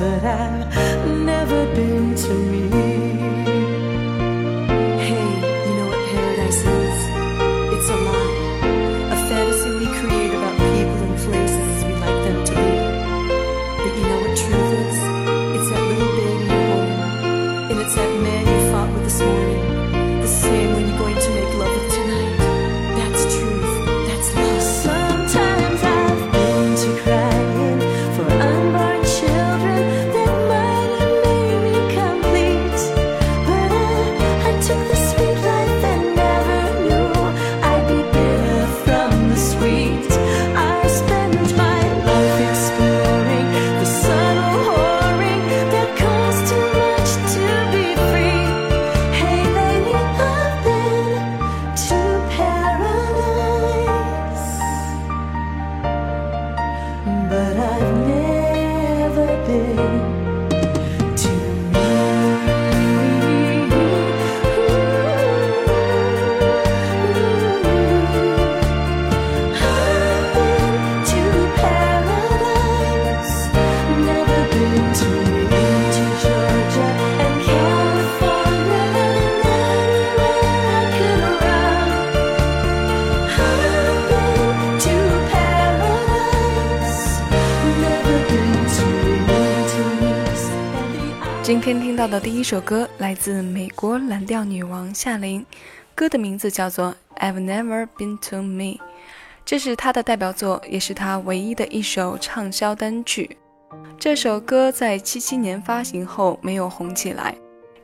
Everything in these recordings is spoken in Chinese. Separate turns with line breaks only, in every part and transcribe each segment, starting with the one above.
今今天听到的第一首歌来自美国蓝调女王夏琳，歌的名字叫做《I've Never Been to Me》，这是她的代表作，也是她唯一的一首畅销单曲。这首歌在七七年发行后没有红起来，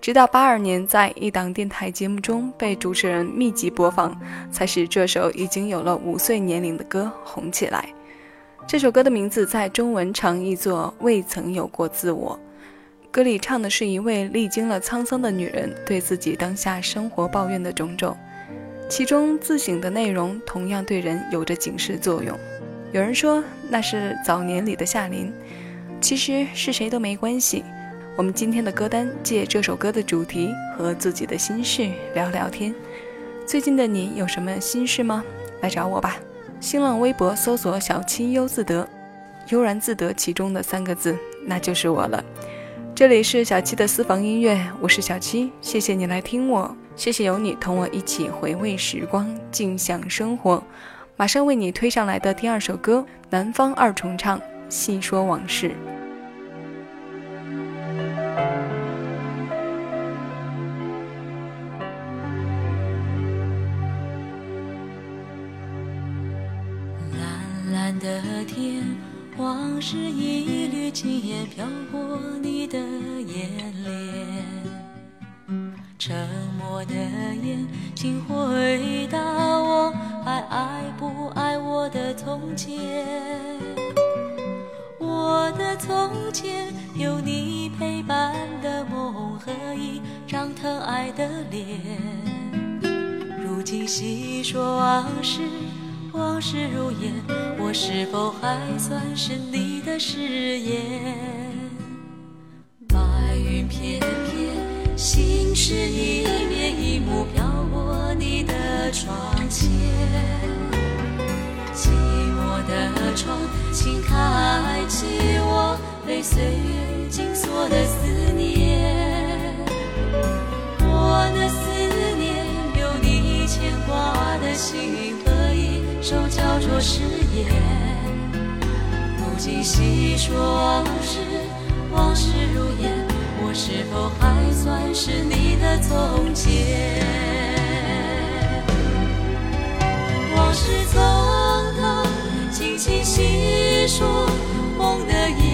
直到八二年在一档电台节目中被主持人密集播放，才使这首已经有了五岁年龄的歌红起来。这首歌的名字在中文常译作《未曾有过自我》。歌里唱的是一位历经了沧桑的女人对自己当下生活抱怨的种种，其中自省的内容同样对人有着警示作用。有人说那是早年里的夏琳，其实是谁都没关系。我们今天的歌单借这首歌的主题和自己的心事聊聊天。最近的你有什么心事吗？来找我吧。新浪微博搜索“小七悠自得”，悠然自得其中的三个字，那就是我了。这里是小七的私房音乐，我是小七，谢谢你来听我，谢谢有你同我一起回味时光，尽享生活。马上为你推上来的第二首歌，南方二重唱，细说往事。
往事一缕轻烟飘过你的眼帘。沉默的眼睛回答我，还爱不爱我的从前？我的从前有你陪伴的梦和一张疼爱的脸。如今细说往事，往事如烟，我是否还算是你的誓言？白云片片。心事一面一幕飘过你的窗前，寂寞的窗，请开启我被岁月紧锁的思念。我的思念，有你牵挂的心手交错誓言。如今细说往事，往事如烟。我是否还算是你的从前？往事从头，轻轻细说梦的夜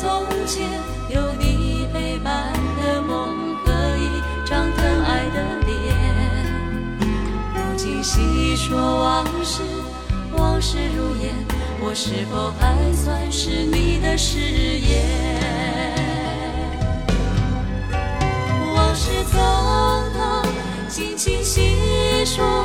从前有你陪伴的梦和一张疼爱的脸如今细说往事往事如烟我是否还算是你的誓言往事匆匆轻轻细说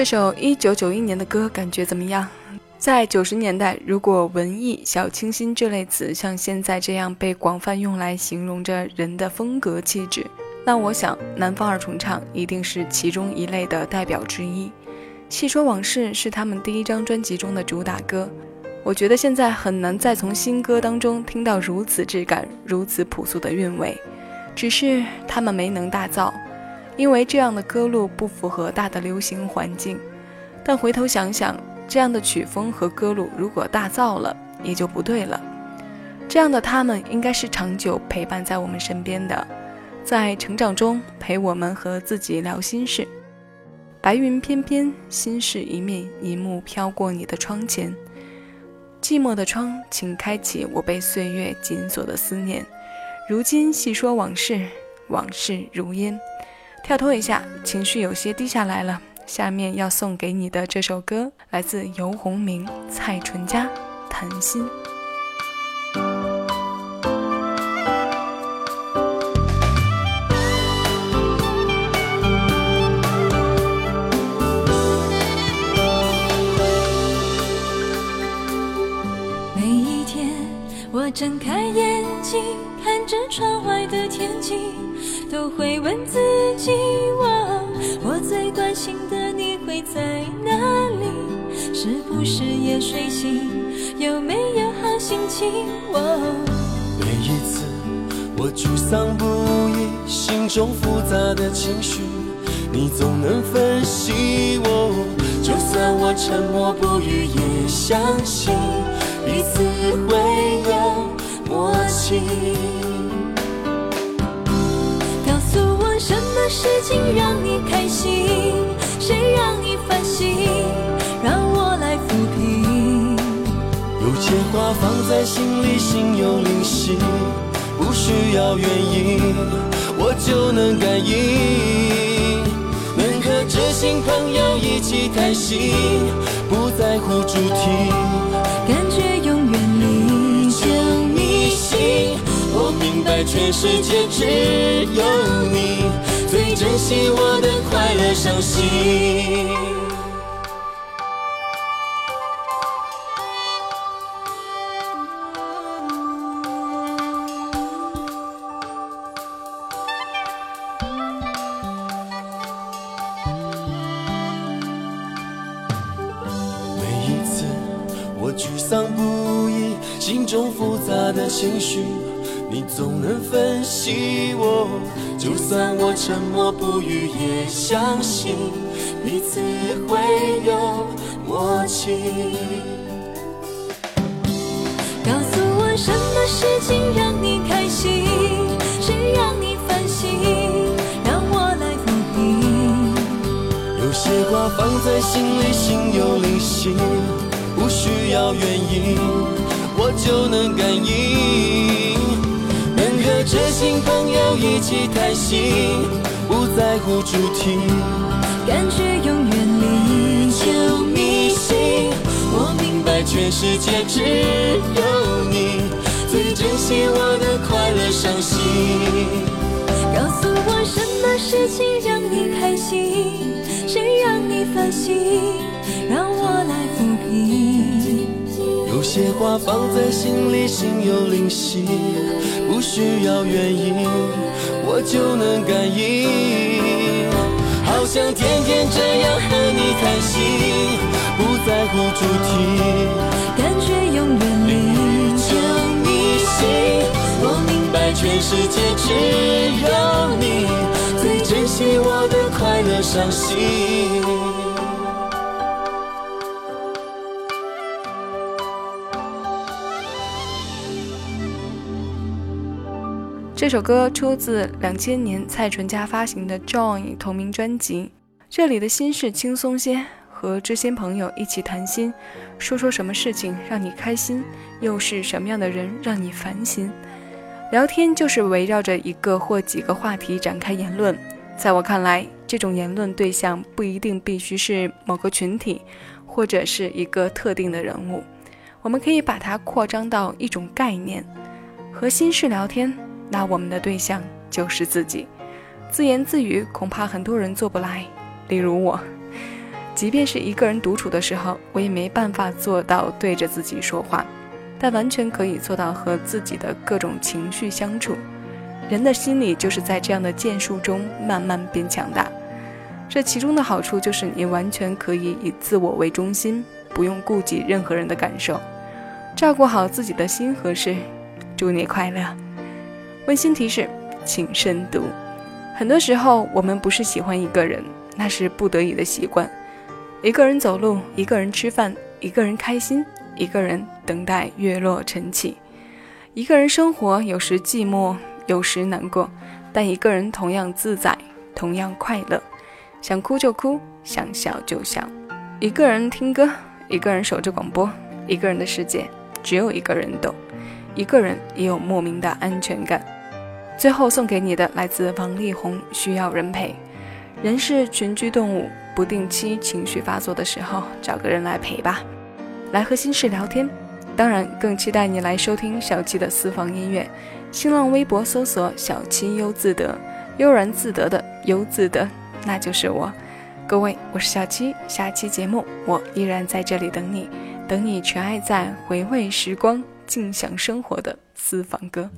这首一九九一年的歌感觉怎么样？在九十年代，如果文艺、小清新这类词像现在这样被广泛用来形容着人的风格气质，那我想南方二重唱一定是其中一类的代表之一。细说往事是他们第一张专辑中的主打歌，我觉得现在很难再从新歌当中听到如此质感、如此朴素的韵味，只是他们没能大造，因为这样的歌路不符合大的流行环境。但回头想想。这样的曲风和歌路，如果大造了，也就不对了。这样的他们，应该是长久陪伴在我们身边的，在成长中陪我们和自己聊心事。白云翩翩，心事一面一幕飘过你的窗前。寂寞的窗，请开启我被岁月紧锁的思念。如今细说往事，往事如烟。跳脱一下，情绪有些低下来了。下面要送给你的这首歌，来自游鸿明、蔡淳佳，《谈心》。
每一天，我睁开眼睛，看着窗外的天气，都会问自己：最关心的。会在哪里？是不是也睡醒？有没有好心情？
每一次我沮丧不已，心中复杂的情绪，你总能分析我。就算我沉默不语，也相信彼此会有默契。
事情让你开心？谁让你烦心？让我来抚平。
有些话放在心里，心有灵犀，不需要原因，我就能感应。能和知心朋友一起谈心，不在乎主题，
感觉永远历
久弥新。我明白，全世界只有你。惜我的快乐伤心。每一次我沮丧不已，心中复杂的情绪，你总能分析我。就算我沉默不语，也相信彼此会有默契。
告诉我什么事情让你开心，谁让你烦心，让我来抚平。
有些话放在心里，心有灵犀，不需要原因，我就能感应。和知心朋友一起谈心，不在乎主题，
感觉永远历
久弥新。我明白全世界只有你最珍惜我的快乐伤心。
告诉我什么事情让你开心，谁让你烦心，让我来抚平。
有些话放在心里，心有灵犀。不需要原因，我就能感应。好想天天这样和你谈心，不在乎主题，
感觉永远历
久弥新。我明白全世界只有你最珍惜我的快乐伤心。
这首歌出自两千年蔡淳佳发行的《Joy》同名专辑。这里的心事轻松些，和知心朋友一起谈心，说说什么事情让你开心，又是什么样的人让你烦心。聊天就是围绕着一个或几个话题展开言论。在我看来，这种言论对象不一定必须是某个群体，或者是一个特定的人物。我们可以把它扩张到一种概念，和心事聊天。那我们的对象就是自己，自言自语恐怕很多人做不来，例如我。即便是一个人独处的时候，我也没办法做到对着自己说话，但完全可以做到和自己的各种情绪相处。人的心理就是在这样的建树中慢慢变强大。这其中的好处就是你完全可以以自我为中心，不用顾及任何人的感受，照顾好自己的心和事。祝你快乐！温馨提示，请慎独。很多时候，我们不是喜欢一个人，那是不得已的习惯。一个人走路，一个人吃饭，一个人开心，一个人等待月落晨起，一个人生活，有时寂寞，有时难过，但一个人同样自在，同样快乐。想哭就哭，想笑就笑。一个人听歌，一个人守着广播，一个人的世界只有一个人懂，一个人也有莫名的安全感。最后送给你的来自王力宏，《需要人陪》。人是群居动物，不定期情绪发作的时候，找个人来陪吧，来和心事聊天。当然，更期待你来收听小七的私房音乐。新浪微博搜索“小七优自得”，悠然自得的优自得。那就是我，各位，我是小七。下期节目我依然在这里等你，等你全爱在回味时光、静享生活的私房歌。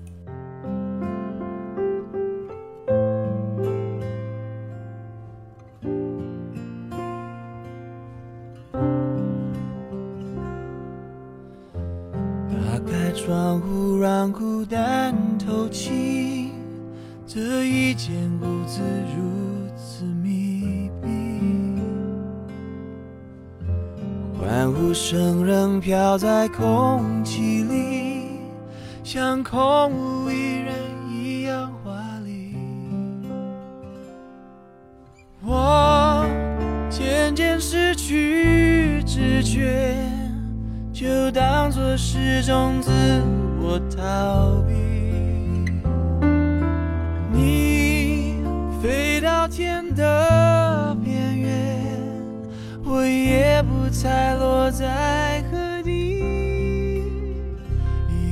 打开窗户，让孤单透气。这一间屋子如此密闭，欢呼声仍飘在空气，像空无一人一样华丽。我渐渐失去知觉，就当作是种自我逃避。你飞到天的边缘，我也不猜落在。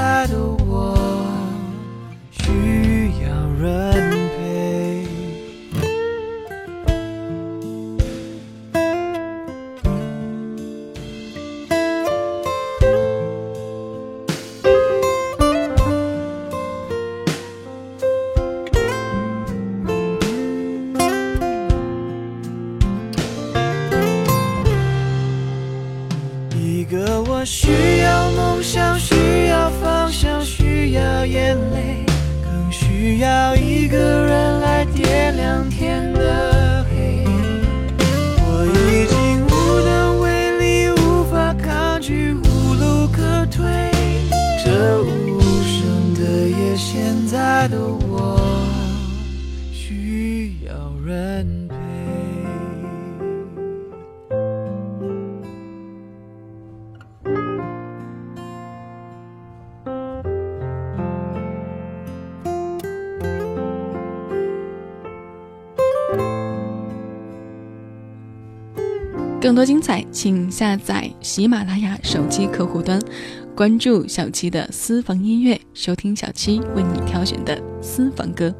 现在这无声的夜，现在的我需要人陪。
更多精彩，请下载喜马拉雅手机客户端。关注小七的私房音乐，收听小七为你挑选的私房歌。